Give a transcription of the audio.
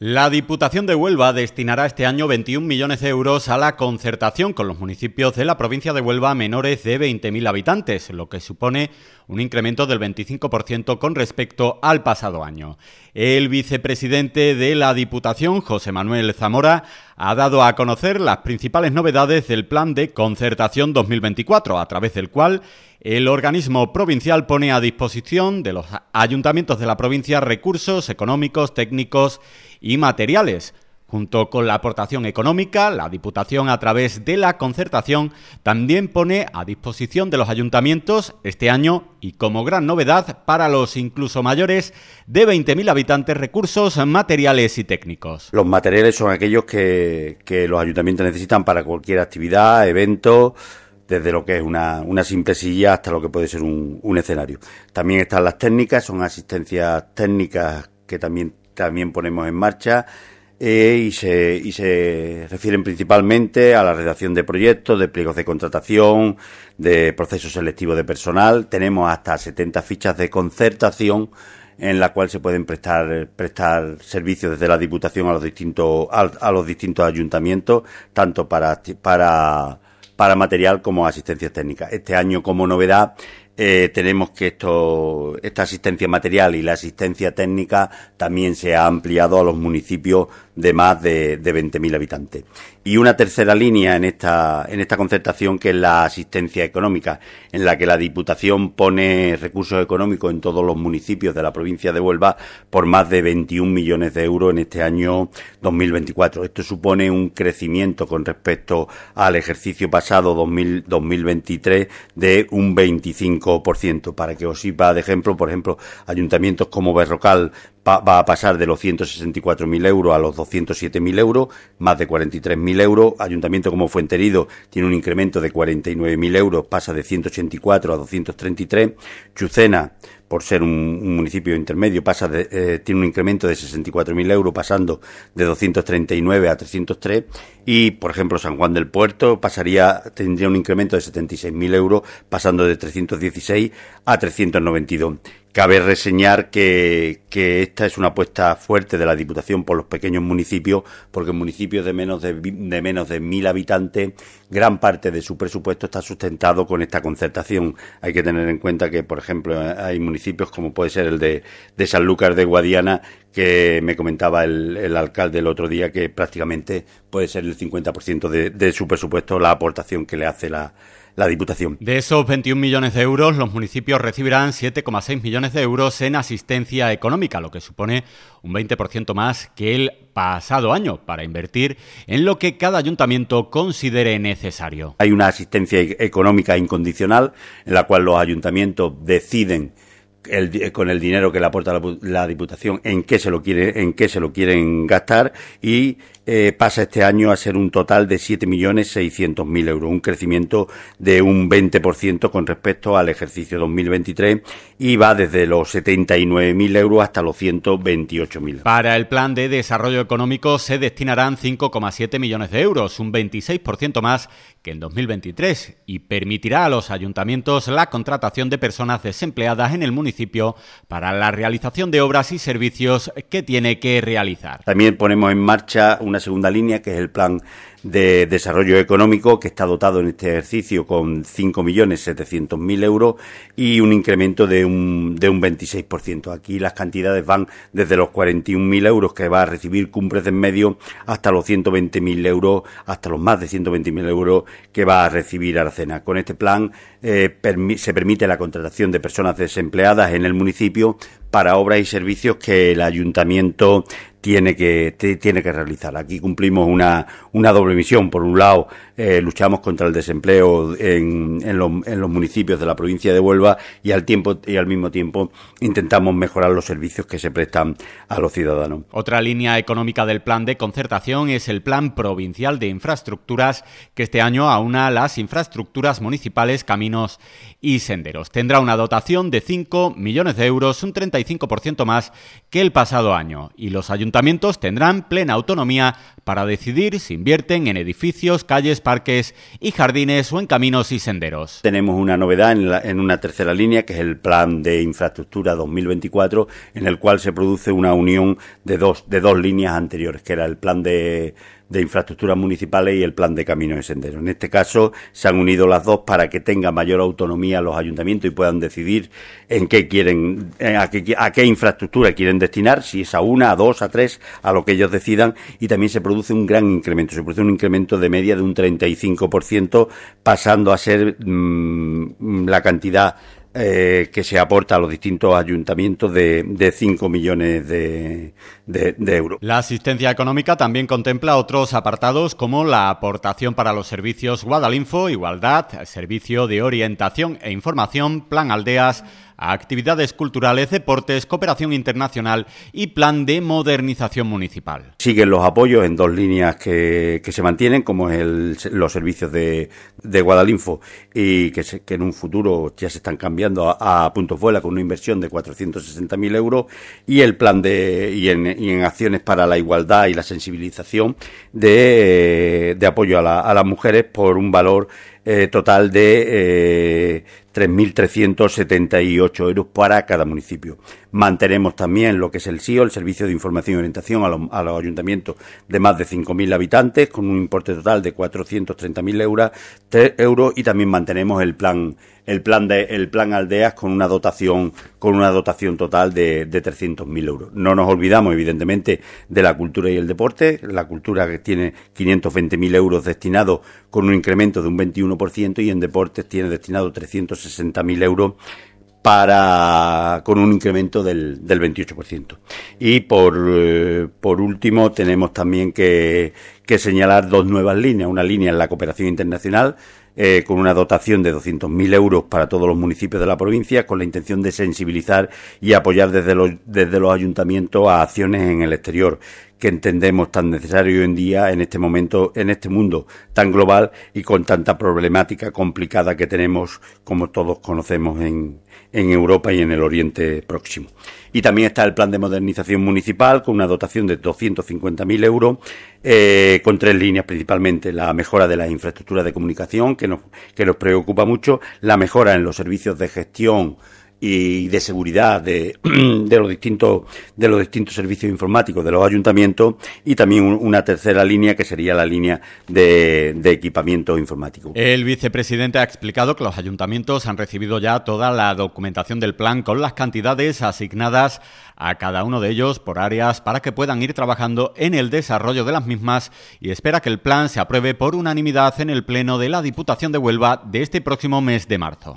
La Diputación de Huelva destinará este año 21 millones de euros a la concertación con los municipios de la provincia de Huelva menores de 20.000 habitantes, lo que supone un incremento del 25% con respecto al pasado año. El vicepresidente de la Diputación, José Manuel Zamora, ha dado a conocer las principales novedades del Plan de Concertación 2024, a través del cual el organismo provincial pone a disposición de los ayuntamientos de la provincia recursos económicos, técnicos y materiales. Junto con la aportación económica, la Diputación a través de la concertación también pone a disposición de los ayuntamientos este año y como gran novedad para los incluso mayores de 20.000 habitantes recursos materiales y técnicos. Los materiales son aquellos que, los ayuntamientos necesitan para cualquier actividad, evento, desde lo que es una, simple silla hasta lo que puede ser un, un escenario. También están las técnicas, son asistencias técnicas que también también ponemos en marcha eh, y, se, y se refieren principalmente a la redacción de proyectos, de pliegos de contratación, de procesos selectivos de personal. Tenemos hasta 70 fichas de concertación en la cual se pueden prestar prestar servicios desde la Diputación a los distintos a, los distintos ayuntamientos, tanto para para para material como asistencia técnica. Este año, como novedad, eh, tenemos que esto, esta asistencia material y la asistencia técnica también se ha ampliado a los municipios de más de, de 20.000 habitantes. Y una tercera línea en esta, en esta concertación que es la asistencia económica, en la que la Diputación pone recursos económicos en todos los municipios de la provincia de Huelva por más de 21 millones de euros en este año 2024. Esto supone un crecimiento con respecto al ejercicio pasado 2023 de un 25%. Para que os sirva de ejemplo, por ejemplo, ayuntamientos como Berrocal, va, a pasar de los 164.000 euros a los 207.000 euros, más de 43.000 euros. Ayuntamiento como Fuenterido tiene un incremento de 49.000 euros, pasa de 184 a 233. Chucena por ser un, municipio intermedio, pasa eh, tiene un incremento de 64.000 euros, pasando de 239 a 303. Y, por ejemplo, San Juan del Puerto pasaría, tendría un incremento de 76.000 euros, pasando de 316 a 392. Cabe reseñar que, que, esta es una apuesta fuerte de la Diputación por los pequeños municipios, porque en municipios de menos de, de menos de mil habitantes, gran parte de su presupuesto está sustentado con esta concertación. Hay que tener en cuenta que, por ejemplo, hay municipios como puede ser el de, de San Lucas de Guadiana, que me comentaba el, el, alcalde el otro día, que prácticamente puede ser el 50% de, de su presupuesto la aportación que le hace la, la Diputación. De esos 21 millones de euros, los municipios recibirán 7,6 millones de euros en asistencia económica, lo que supone un 20% más que el pasado año para invertir en lo que cada ayuntamiento considere necesario. Hay una asistencia e-, económica incondicional en la cual los ayuntamientos deciden con el dinero que le aporta la, Diputación en qué se lo quiere, en qué se lo quieren gastar y eh, pasa este año a ser un total de 7.600.000 euros, un crecimiento de un 20% con respecto al ejercicio 2023 y va desde los 79.000 euros hasta los 128.000. Para el plan de desarrollo económico se destinarán 5,7 millones de euros, un 26% más que en 2023 y permitirá a los ayuntamientos la contratación de personas desempleadas en el municipio para la realización de obras y servicios que tiene que realizar. También ponemos en marcha una segunda línea, que es el plan de desarrollo económico, que está dotado en este ejercicio con 5.700.000 euros y un incremento de un, de un 26%. Aquí las cantidades van desde los 41.000 euros que va a recibir Cumbres de en Medio hasta los 120.000 euros, hasta los más de 120.000 euros que va a recibir Aracena. Con este plan eh, se permite la contratación de personas desempleadas en el municipio para obras y servicios que el ayuntamiento tiene que, tiene que realizar. Aquí cumplimos una, una doble misión. Por un lado, eh, luchamos contra el desempleo en, en, los municipios de la provincia de Huelva y al, tiempo, y al mismo tiempo intentamos mejorar los servicios que se prestan a los ciudadanos. Otra línea económica del plan de concertación es el Plan Provincial de Infraestructuras, que este año aúna las infraestructuras municipales, caminos y senderos. Tendrá una dotación de 5 millones de euros, un 35% más que el pasado año, y los ayuntamientos tendrán plena autonomía para decidir si invierten en edificios, calles, parques y jardines o en caminos y senderos. Tenemos una novedad en, en una tercera línea, que es el Plan de Infraestructura 2024, en el cual se produce una unión de dos líneas anteriores, que era el Plan de de infraestructuras municipales y el plan de caminos y senderos. En este caso se han unido las dos para que tengan mayor autonomía los ayuntamientos y puedan decidir en qué quieren, a qué, a qué infraestructura quieren destinar, si es a una, a dos, a tres, a lo que ellos decidan y también se produce un gran incremento, se produce un incremento de media de un 35% pasando a ser mm, la cantidad eh, que se aporta a los distintos ayuntamientos de, de 5 millones de, de, de, euros. La asistencia económica también contempla otros apartados como la aportación para los servicios Guadalinfo, Igualdad, Servicio de Orientación e Información, Plan Aldeas, actividades culturales, deportes, cooperación internacional y plan de modernización municipal. Siguen los apoyos en dos líneas que, que se mantienen, como es el, los servicios de, de Guadalinfo y que, que, en un futuro ya se están cambiando a, a punto fuera con una inversión de 460.000 euros y el plan de y en, y en, acciones para la igualdad y la sensibilización de, de apoyo a, la, a las mujeres por un valor eh, total de eh, 3.378 euros para cada municipio. Mantenemos también lo que es el SIO, el Servicio de Información y Orientación a, lo, a los ayuntamientos de más de 5.000 habitantes, con un importe total de 430.000 euros, euros y también mantenemos el plan el plan de el plan aldeas con una dotación con una dotación total de, de 300.000 euros. No nos olvidamos evidentemente de la cultura y el deporte, la cultura que tiene 520.000 euros destinados con un incremento de un 21% y en deportes tiene destinado 360.000 euros para con un incremento del, del 28%. Y por, eh, por último tenemos también que, que señalar dos nuevas líneas, una línea en la cooperación internacional eh, con una dotación de 200.000 euros para todos los municipios de la provincia, con la intención de sensibilizar y apoyar desde los, desde los ayuntamientos a acciones en el exterior que entendemos tan necesario hoy en día en este momento, en este mundo tan global y con tanta problemática complicada que tenemos, como todos conocemos en, en Europa y en el Oriente Próximo. Y también está el plan de modernización municipal con una dotación de 250.000 euros, eh, con tres líneas principalmente. La mejora de las infraestructuras de comunicación, nos, que nos preocupa mucho, la mejora en los servicios de gestión y de seguridad de, los distintos de los distintos servicios informáticos de los ayuntamientos y también una tercera línea que sería la línea de equipamiento informático. El vicepresidente ha explicado que los ayuntamientos han recibido ya toda la documentación del plan con las cantidades asignadas a cada uno de ellos por áreas para que puedan ir trabajando en el desarrollo de las mismas y espera que el plan se apruebe por unanimidad en el Pleno de la Diputación de Huelva de este próximo mes de marzo.